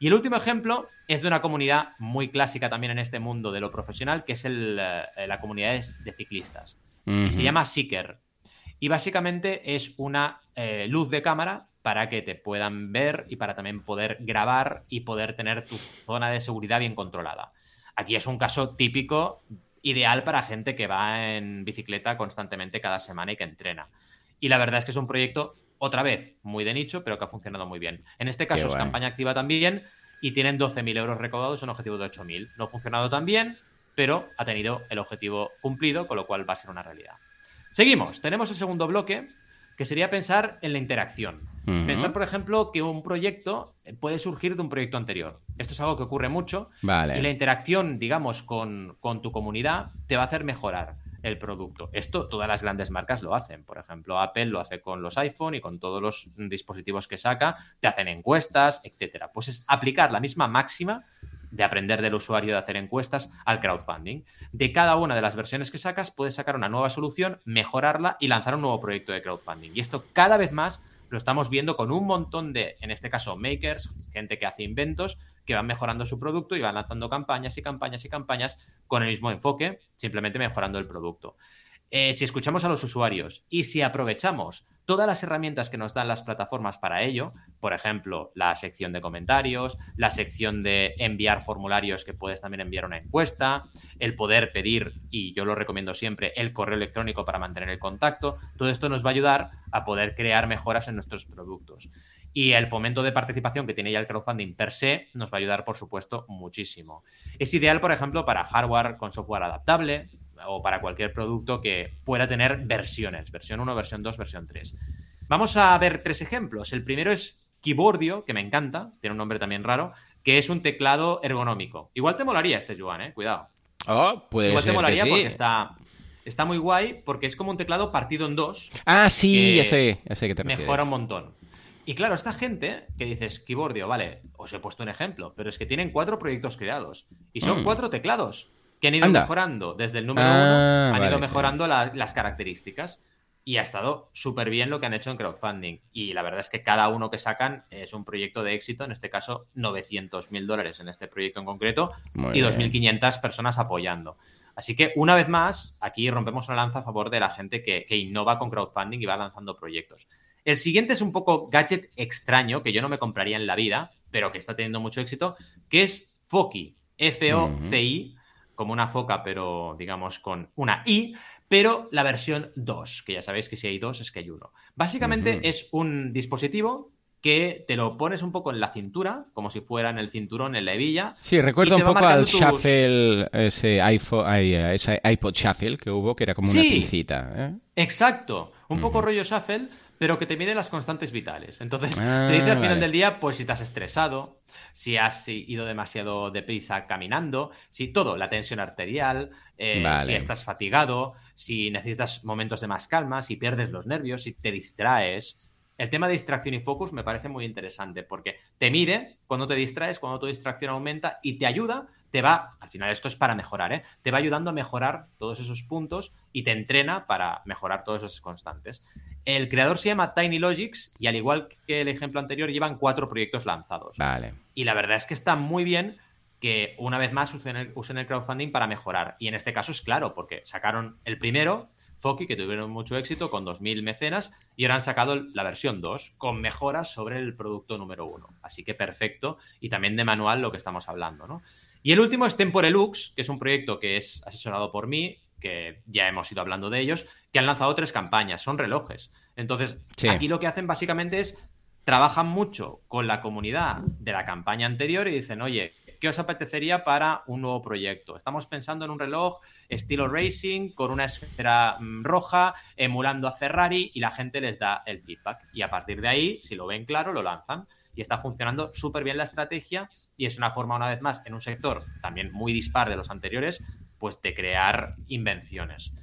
Y el último ejemplo es de una comunidad muy clásica también en este mundo de lo profesional, que es el, eh, la comunidad de, ciclistas. Y se llama Seeker. Y básicamente es una eh, luz de cámara para que te puedan ver y para también poder grabar y poder tener tu zona de seguridad bien controlada. Aquí es un caso típico, ideal para gente que va en bicicleta constantemente cada semana y que entrena. Y la verdad es que es un proyecto, otra vez, muy de nicho, pero que ha funcionado muy bien. En este caso es campaña activa también y tienen 12.000 euros recaudados, un objetivo de 8.000. No ha funcionado tan bien, pero ha tenido el objetivo cumplido, con lo cual va a ser una realidad. Seguimos, tenemos el segundo bloque, que sería pensar en la interacción. Pensar, por ejemplo, que un proyecto puede surgir de un proyecto anterior. Esto es algo que ocurre mucho.
Vale.
Y la interacción, digamos, con, con, tu comunidad te va a hacer mejorar el producto. Esto todas las grandes marcas lo hacen. Por ejemplo, Apple lo hace con los iPhone y con todos los dispositivos que saca. Te hacen encuestas, etcétera. Pues es aplicar la misma máxima de aprender del usuario, de hacer encuestas, al crowdfunding. De cada una de las versiones que sacas, puedes sacar una nueva solución, mejorarla y lanzar un nuevo proyecto de crowdfunding. Y esto cada vez más lo estamos viendo con un montón de, en este caso, makers, gente que hace inventos, que van mejorando su producto y van lanzando campañas y campañas y campañas con el mismo enfoque, simplemente mejorando el producto. Eh, si escuchamos a los usuarios y si aprovechamos todas las herramientas que nos dan las plataformas para ello, por ejemplo, la sección de comentarios, la sección de enviar formularios que puedes también enviar una encuesta, el poder pedir, y yo lo recomiendo siempre, el correo electrónico para mantener el contacto, todo esto nos va a ayudar a poder crear mejoras en nuestros productos. Y el fomento de participación que tiene ya el crowdfunding per se nos va a ayudar, por supuesto, muchísimo. Es ideal, por ejemplo, para hardware con software adaptable, o para cualquier producto que pueda tener versiones, versión 1, versión 2, versión 3. Vamos a ver tres ejemplos. El primero es Keyboardio, que me encanta, tiene un nombre también raro, que es un teclado ergonómico. Igual te molaría este, Joan, ¿eh? Cuidado.
Oh, puede
Igual
te
molaría porque está, está muy guay, porque es como un teclado partido en dos.
Ah, sí, ya sé, ya sé que te refieres.
Mejora un montón. Y claro, esta gente que dices, Keyboardio, vale, os he puesto un ejemplo, pero es que tienen cuatro proyectos creados y son
Mm.
cuatro teclados que han ido
Anda.
mejorando desde el número
Ah,
uno, han
vale,
ido
sí.
mejorando la- las características. Y ha estado súper bien lo que han hecho en crowdfunding. Y la verdad es que cada uno que sacan es un proyecto de éxito. En este caso, 900 mil dólares en este proyecto en concreto
Muy
y
bien.
2.500 personas apoyando. Así que, una vez más, aquí rompemos una lanza a favor de la gente que, que innova con crowdfunding y va lanzando proyectos. El siguiente es un poco gadget extraño que yo no me compraría en la vida, pero que está teniendo mucho éxito, que es Foki. F-O-C-I, como una foca, pero digamos con una I, pero la versión 2, que ya sabéis que si hay dos es que hay uno. Básicamente es un dispositivo que te lo pones un poco en la cintura, como si fuera en el cinturón, en la hebilla,
Sí, recuerda un poco al
tus-
shuffle, ese iPhone, ay, ese iPod shuffle que hubo, que era como una pincita. ¿eh?
Exacto, un poco rollo shuffle, pero que te mide las constantes vitales. Entonces,
Ah,
te dice al final
vale.
del día, pues si te has estresado, si has ido demasiado deprisa caminando, si todo, la tensión arterial, eh,
Vale.
si estás fatigado, si necesitas momentos de más calma, si pierdes los nervios, si te distraes. El tema de distracción y focus me parece muy interesante porque te mide cuando te distraes, cuando tu distracción aumenta y te ayuda, te va, al final esto es para mejorar, ¿eh? te va ayudando a mejorar todos esos puntos y te entrena para mejorar todos esos constantes. El creador se llama Tiny Logics y al igual que el ejemplo anterior llevan cuatro proyectos lanzados.
Vale.
Y la verdad es que está muy bien que una vez más usen el, usen el crowdfunding para mejorar. Y en este caso es claro, porque sacaron el primero, Foki, que tuvieron mucho éxito con 2.000 mecenas, y ahora han sacado la versión 2 con mejoras sobre el producto número 1. Así que perfecto. Y también de manual lo que estamos hablando, ¿no? Y el último es Temporelux, que es un proyecto que es asesorado por mí, que ya hemos ido hablando de ellos, que han lanzado tres campañas, son relojes. Entonces,
Sí.
aquí lo que hacen básicamente es trabajan mucho con la comunidad de la campaña anterior y dicen, oye, ¿qué os apetecería para un nuevo proyecto? Estamos pensando en un reloj estilo racing, con una esfera mm, roja, emulando a Ferrari, y la gente les da el feedback. Y a partir de ahí, si lo ven claro, lo lanzan. Y está funcionando súper bien la estrategia y es una forma, una vez más, en un sector también muy dispar de los anteriores, pues de crear invenciones.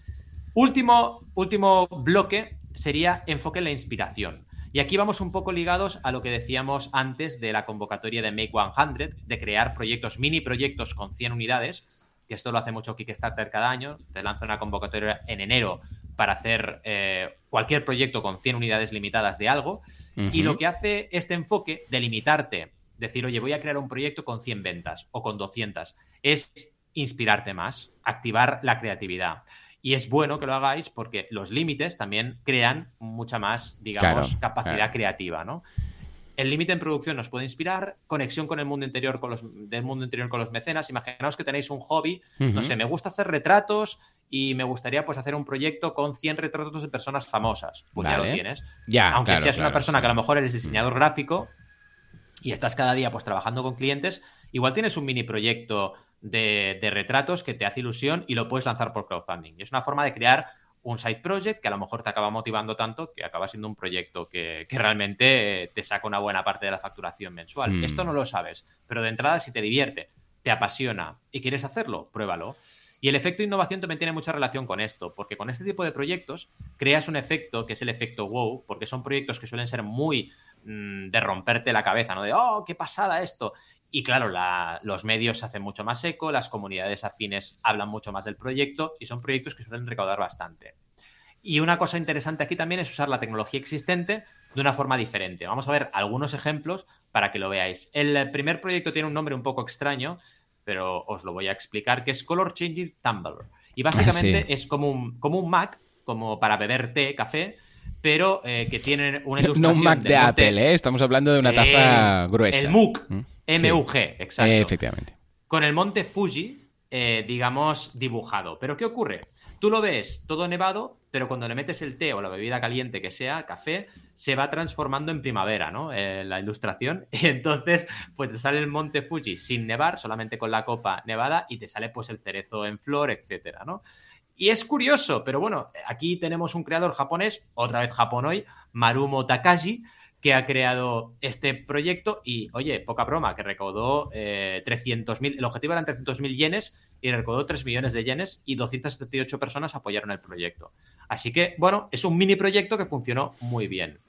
Último, último bloque sería enfoque en la inspiración. Y aquí vamos un poco ligados a lo que decíamos antes de la convocatoria de Make 100, de crear proyectos, mini proyectos con 100 unidades, que esto lo hace mucho Kickstarter cada año, te lanza una convocatoria en enero para hacer eh, cualquier proyecto con 100 unidades limitadas de algo, y lo que hace este enfoque de limitarte, decir, oye, voy a crear un proyecto con 100 ventas o con 200, es inspirarte más, activar la creatividad. Y es bueno que lo hagáis porque los límites también crean mucha más, digamos, capacidad creativa, ¿no? El límite en producción nos puede inspirar, conexión con el mundo interior, con los, del mundo interior con los mecenas. Imaginaos que tenéis un hobby, no sé, me gusta hacer retratos y me gustaría pues hacer un proyecto con 100 retratos de personas famosas. Pues ya lo tienes.
Ya,
Aunque seas una persona que a lo mejor eres diseñador gráfico y estás cada día pues trabajando con clientes, igual tienes un mini proyecto de, de, retratos que te hace ilusión y lo puedes lanzar por crowdfunding. Y es una forma de crear un side project que a lo mejor te acaba motivando tanto que acaba siendo un proyecto que, realmente te saca una buena parte de la facturación mensual. Hmm. Esto no lo sabes, pero de entrada si te divierte, te apasiona y quieres hacerlo, pruébalo. Y el efecto innovación también tiene mucha relación con esto, porque con este tipo de proyectos creas un efecto que es el efecto wow, porque son proyectos que suelen ser muy mm, de romperte la cabeza, ¿no? De, oh, qué pasada esto. Y claro, los medios se hacen mucho más eco, las comunidades afines hablan mucho más del proyecto y son proyectos que suelen recaudar bastante. Y una cosa interesante aquí también es usar la tecnología existente de una forma diferente. Vamos a ver algunos ejemplos para que lo veáis. El primer proyecto tiene un nombre un poco extraño, pero os lo voy a explicar, que es Color Changing Tumbler. Y básicamente es como un, como un Mac, como para beber té, café, pero eh, que tiene una ilustración.
No un Mac de, Apple, ¿eh? estamos hablando de una taza gruesa.
El MOOC, ¿Mm? MUG, exacto.
efectivamente.
Con el monte Fuji, eh, digamos, dibujado. Pero ¿qué ocurre? Tú lo ves todo nevado, pero cuando le metes el té o la bebida caliente que sea, café, se va transformando en primavera, ¿no? Eh, la ilustración. Y entonces, pues te sale el monte Fuji sin nevar, solamente con la copa nevada, y te sale pues el cerezo en flor, etcétera, ¿no? Y es curioso, pero bueno, aquí tenemos un creador japonés, otra vez Japón hoy, Marumo Takashi, que ha creado este proyecto y, oye, poca broma, que recaudó eh, 300.000, el objetivo eran 300.000 yenes y recaudó 3 millones de yenes y 278 personas apoyaron el proyecto. Así que, bueno, es un mini proyecto que funcionó muy bien.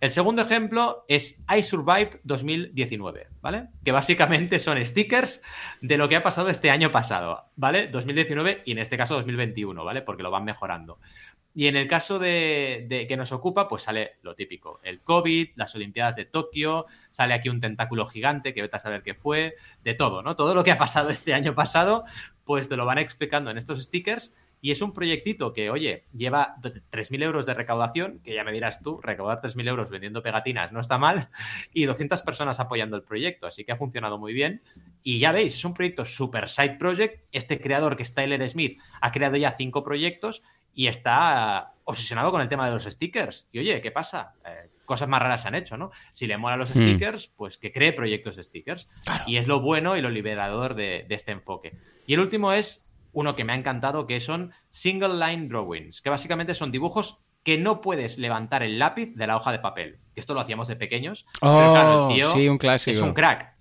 El segundo ejemplo es I Survived 2019, ¿vale? Que básicamente son stickers de lo que ha pasado este año pasado, ¿vale? 2019 y en este caso 2021, ¿vale? Porque lo van mejorando. Y en el caso de, que nos ocupa, pues sale lo típico, el COVID, las Olimpiadas de Tokio, sale aquí un tentáculo gigante que vete a saber qué fue, de todo, ¿no? Todo lo que ha pasado este año pasado, pues te lo van explicando en estos stickers y es un proyectito que, oye, lleva 3.000 euros de recaudación, que ya me dirás tú, recaudar 3.000 euros vendiendo pegatinas no está mal, y 200 personas apoyando el proyecto, así que ha funcionado muy bien. Y ya veis, es un proyecto super side project. Este creador, que es Tyler Smith, ha creado ya cinco proyectos y está obsesionado con el tema de los stickers. Y oye, ¿qué pasa? Eh, cosas más raras se han hecho, ¿no? Si le mola los hmm. stickers, pues que cree proyectos de stickers. Y es lo bueno y lo liberador de, este enfoque. Y el último es uno que me ha encantado, que son single line drawings, que básicamente son dibujos que no puedes levantar el lápiz de la hoja de papel. Que esto lo hacíamos de pequeños.
Oh, sí, un clásico.
Es un crack.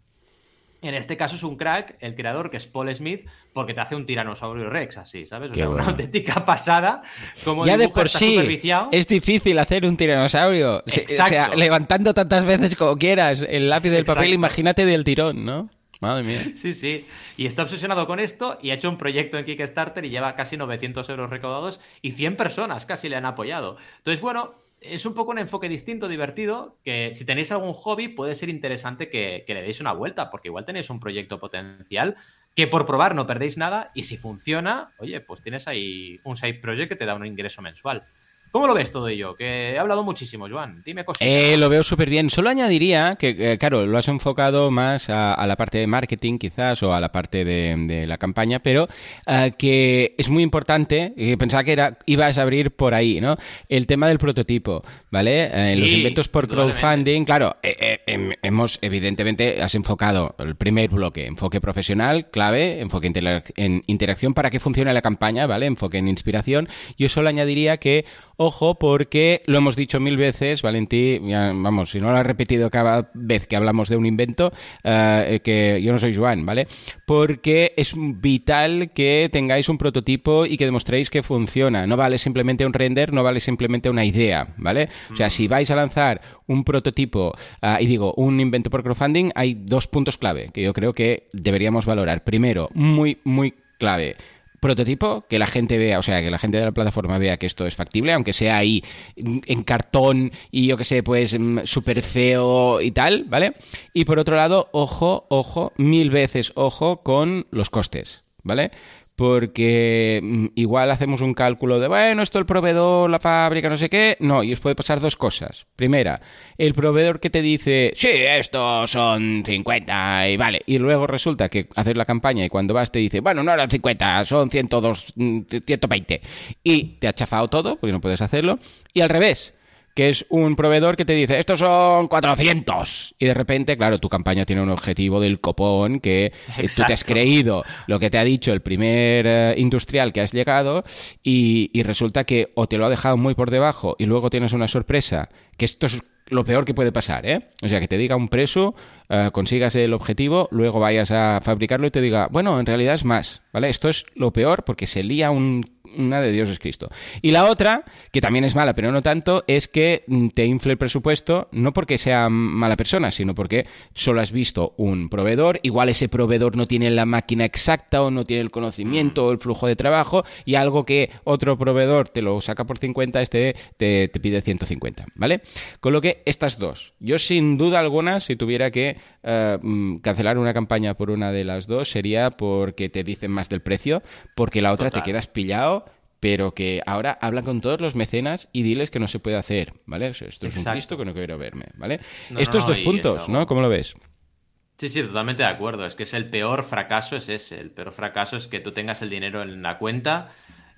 En este caso es un crack, el creador, que es Paul Smith, porque te hace un tiranosaurio rex así, ¿sabes? una auténtica pasada. Como
ya de por sí es difícil hacer un tiranosaurio. O sea, levantando tantas veces como quieras el lápiz del papel, imagínate del tirón, ¿no? Madre mía.
Sí, sí. Y está obsesionado con esto y ha hecho un proyecto en Kickstarter y lleva casi 900 euros recaudados y 100 personas casi le han apoyado. Entonces, bueno, es un poco un enfoque distinto, divertido, que si tenéis algún hobby puede ser interesante que, le deis una vuelta, porque igual tenéis un proyecto potencial que por probar no perdéis nada y si funciona, oye, pues tienes ahí un side project que te da un ingreso mensual. ¿Cómo lo ves todo ello? Que he hablado muchísimo, Joan. Dime cosas.
Eh, lo veo súper bien. Solo añadiría que, eh, claro, lo has enfocado más a, la parte de marketing quizás o a la parte de, la campaña, pero eh, que es muy importante, y pensaba que era, ibas a abrir por ahí, ¿no? El tema del prototipo, ¿vale? los inventos por crowdfunding, claro, em, hemos, evidentemente, has enfocado el primer bloque, enfoque profesional, clave, enfoque en interacción para que funcione la campaña, ¿vale? Enfoque en inspiración. Yo solo añadiría que Ojo, porque lo hemos dicho mil veces, Valentí, vamos, si no lo has repetido cada vez que hablamos de un invento, eh, que yo no soy Joan, ¿vale? Porque es vital que tengáis un prototipo y que demostréis que funciona. No vale simplemente un render, no vale simplemente una idea, ¿vale? O sea, si vais a lanzar un prototipo, ah, y digo, un invento por crowdfunding, hay dos puntos clave que yo creo que deberíamos valorar. Primero, muy, muy clave prototipo, que la gente vea, o sea, que la gente de la plataforma vea que esto es factible, aunque sea ahí en cartón y yo que sé, pues mm, súper feo y tal, ¿vale? Y por otro lado, ojo, ojo, mil veces ojo con los costes, ¿vale? Porque mm, igual hacemos un cálculo de, bueno, esto el proveedor, la fábrica, no sé qué. No, y os puede pasar dos cosas. Primera, el proveedor que te dice, sí, estos son 50 y vale. Y luego resulta que haces la campaña y cuando vas te dice, bueno, no eran 50, son 102, 120. Mm, y te ha chafado todo, porque no puedes hacerlo. Y al revés que es un proveedor que te dice, estos son 400. Y de repente, claro, tu campaña tiene un objetivo del copón que tú te has creído lo que te ha dicho el primer eh, industrial que has llegado y, y resulta que o te lo ha dejado muy por debajo y luego tienes una sorpresa, que esto es lo peor que puede pasar, ¿eh? O sea, que te diga un preso, eh, consigas el objetivo, luego vayas a fabricarlo y te diga, bueno, en realidad es más, ¿vale? Esto es lo peor porque se lía un una de Dios es Cristo. Y la otra, que también es mala, pero no tanto, es que mm, te infle el presupuesto, no porque sea mala persona, sino porque solo has visto un proveedor, igual ese proveedor no tiene la máquina exacta o no tiene el conocimiento o el flujo de trabajo, y algo que otro proveedor te lo saca por 50, este te, te pide 150, ¿vale? Con lo que estas dos, yo sin duda alguna, si tuviera que eh, mm, cancelar una campaña por una de las dos, sería porque te dicen más del precio, porque la otra te quedas pillado pero que ahora hablan con todos los mecenas y diles que no se puede hacer, ¿vale? esto es un Cristo que no quiero verme, ¿vale? Estos dos puntos, ¿no? ¿Cómo lo ves?
Sí, sí, totalmente de acuerdo. Es que es el peor fracaso, es ese. El peor fracaso es que tú tengas el dinero en la cuenta,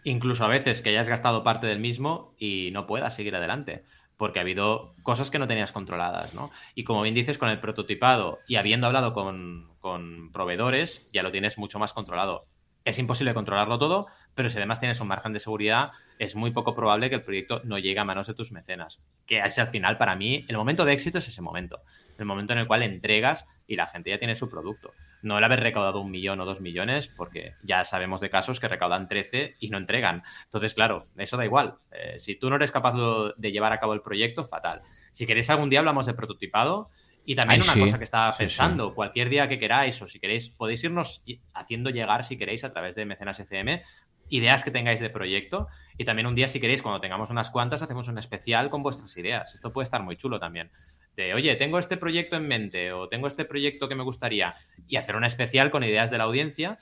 incluso a veces que hayas gastado parte del mismo y no puedas seguir adelante. Porque ha habido cosas que no tenías controladas, ¿no? Y como bien dices, con el prototipado y habiendo hablado con, con proveedores, ya lo tienes mucho más controlado. Es imposible controlarlo todo, pero si además tienes un margen de seguridad, es muy poco probable que el proyecto no llegue a manos de tus mecenas. Que es al final, para mí, el momento de éxito es ese momento. El momento en el cual entregas y la gente ya tiene su producto. No el haber recaudado un millón o dos millones, porque ya sabemos de casos que recaudan 13 y no entregan. Entonces, claro, eso da igual. Eh, si tú no eres capaz de llevar a cabo el proyecto, fatal. Si queréis algún día hablamos de prototipado y también una cosa que estaba pensando, cualquier día que queráis o si queréis, podéis irnos haciendo llegar, si queréis, a través de Mecenas FM, ideas que tengáis de proyecto. Y también un día, si queréis, cuando tengamos unas cuantas, hacemos un especial con vuestras ideas. Esto puede estar muy chulo también. De, oye, tengo este proyecto en mente o tengo este proyecto que me gustaría. Y hacer un especial con ideas de la audiencia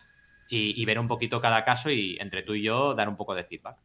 y, ver un poquito cada caso y entre tú y yo dar un poco de feedback.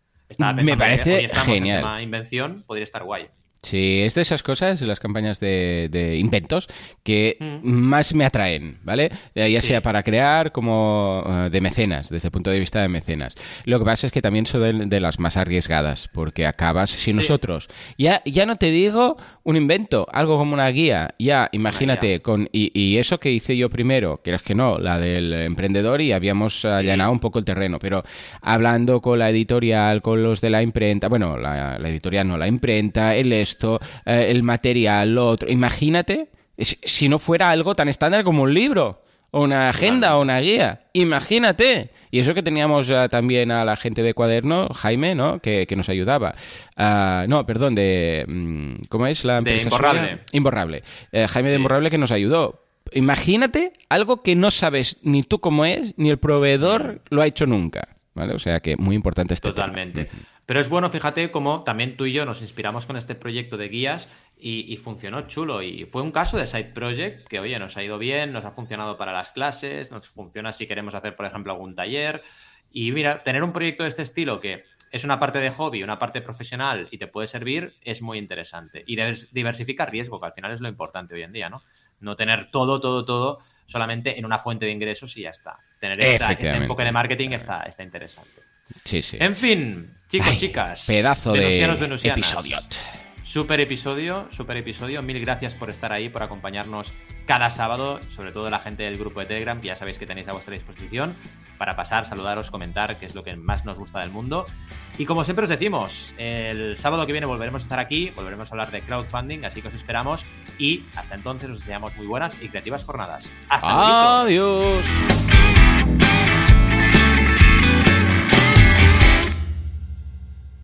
me parece genial.
invención, podría estar guay.
Sí, es de esas cosas, las campañas de, inventos, que mm. más me atraen, ¿vale? Eh, ya sea para crear como eh, de mecenas, desde el punto de vista de mecenas. Lo que pasa es que también son de, las más arriesgadas, porque acabas, si nosotros, ya, ya no te digo un invento, algo como una guía, ya, imagínate, con y, eso que hice yo primero, que es que no, la del emprendedor y habíamos allanado un poco el terreno, pero hablando con la editorial, con los de la imprenta, bueno, la, la editorial no, la imprenta, el esto, eh, el material, lo otro. Imagínate si no fuera algo tan estándar como un libro o una agenda o una guía. Imagínate. Y eso que teníamos también a la gente de cuaderno, Jaime, ¿no? Que, nos ayudaba. Ah, no, perdón, de... Mm, ¿Cómo es la
empresa? De Imborrable.
Imborrable. Eh, Jaime de Imborrable que nos ayudó. Imagínate algo que no sabes ni tú cómo es, ni el proveedor lo ha hecho nunca. ¿Vale? O sea que muy importante este
Totalmente. Pero es bueno, fíjate, cómo también tú y yo nos inspiramos con este proyecto de guías y, funcionó chulo. Y fue un caso de side project que, oye, nos ha ido bien, nos ha funcionado para las clases, nos funciona si queremos hacer, por ejemplo, algún taller. Y mira, tener un proyecto de este estilo que es una parte de hobby, una parte profesional y te puede servir, es muy interesante. Y diversificar riesgo, que al final es lo importante hoy en día, ¿no? No tener todo, todo, todo solamente en una fuente de ingresos y ya está. Tener este enfoque de marketing está, está interesante.
Sí, sí.
En fin, chicos, chicas.
Pedazo de episodio.
Super episodio, super episodio. Mil gracias por estar ahí, por acompañarnos cada sábado, sobre todo la gente del grupo de Telegram, que ya sabéis que tenéis a vuestra disposición para pasar, saludaros, comentar, que es lo que más nos gusta del mundo. Y como siempre os decimos, el sábado que viene volveremos a estar aquí, volveremos a hablar de crowdfunding, así que os esperamos y hasta entonces os deseamos muy buenas y creativas jornadas. Hasta
luego. Adiós.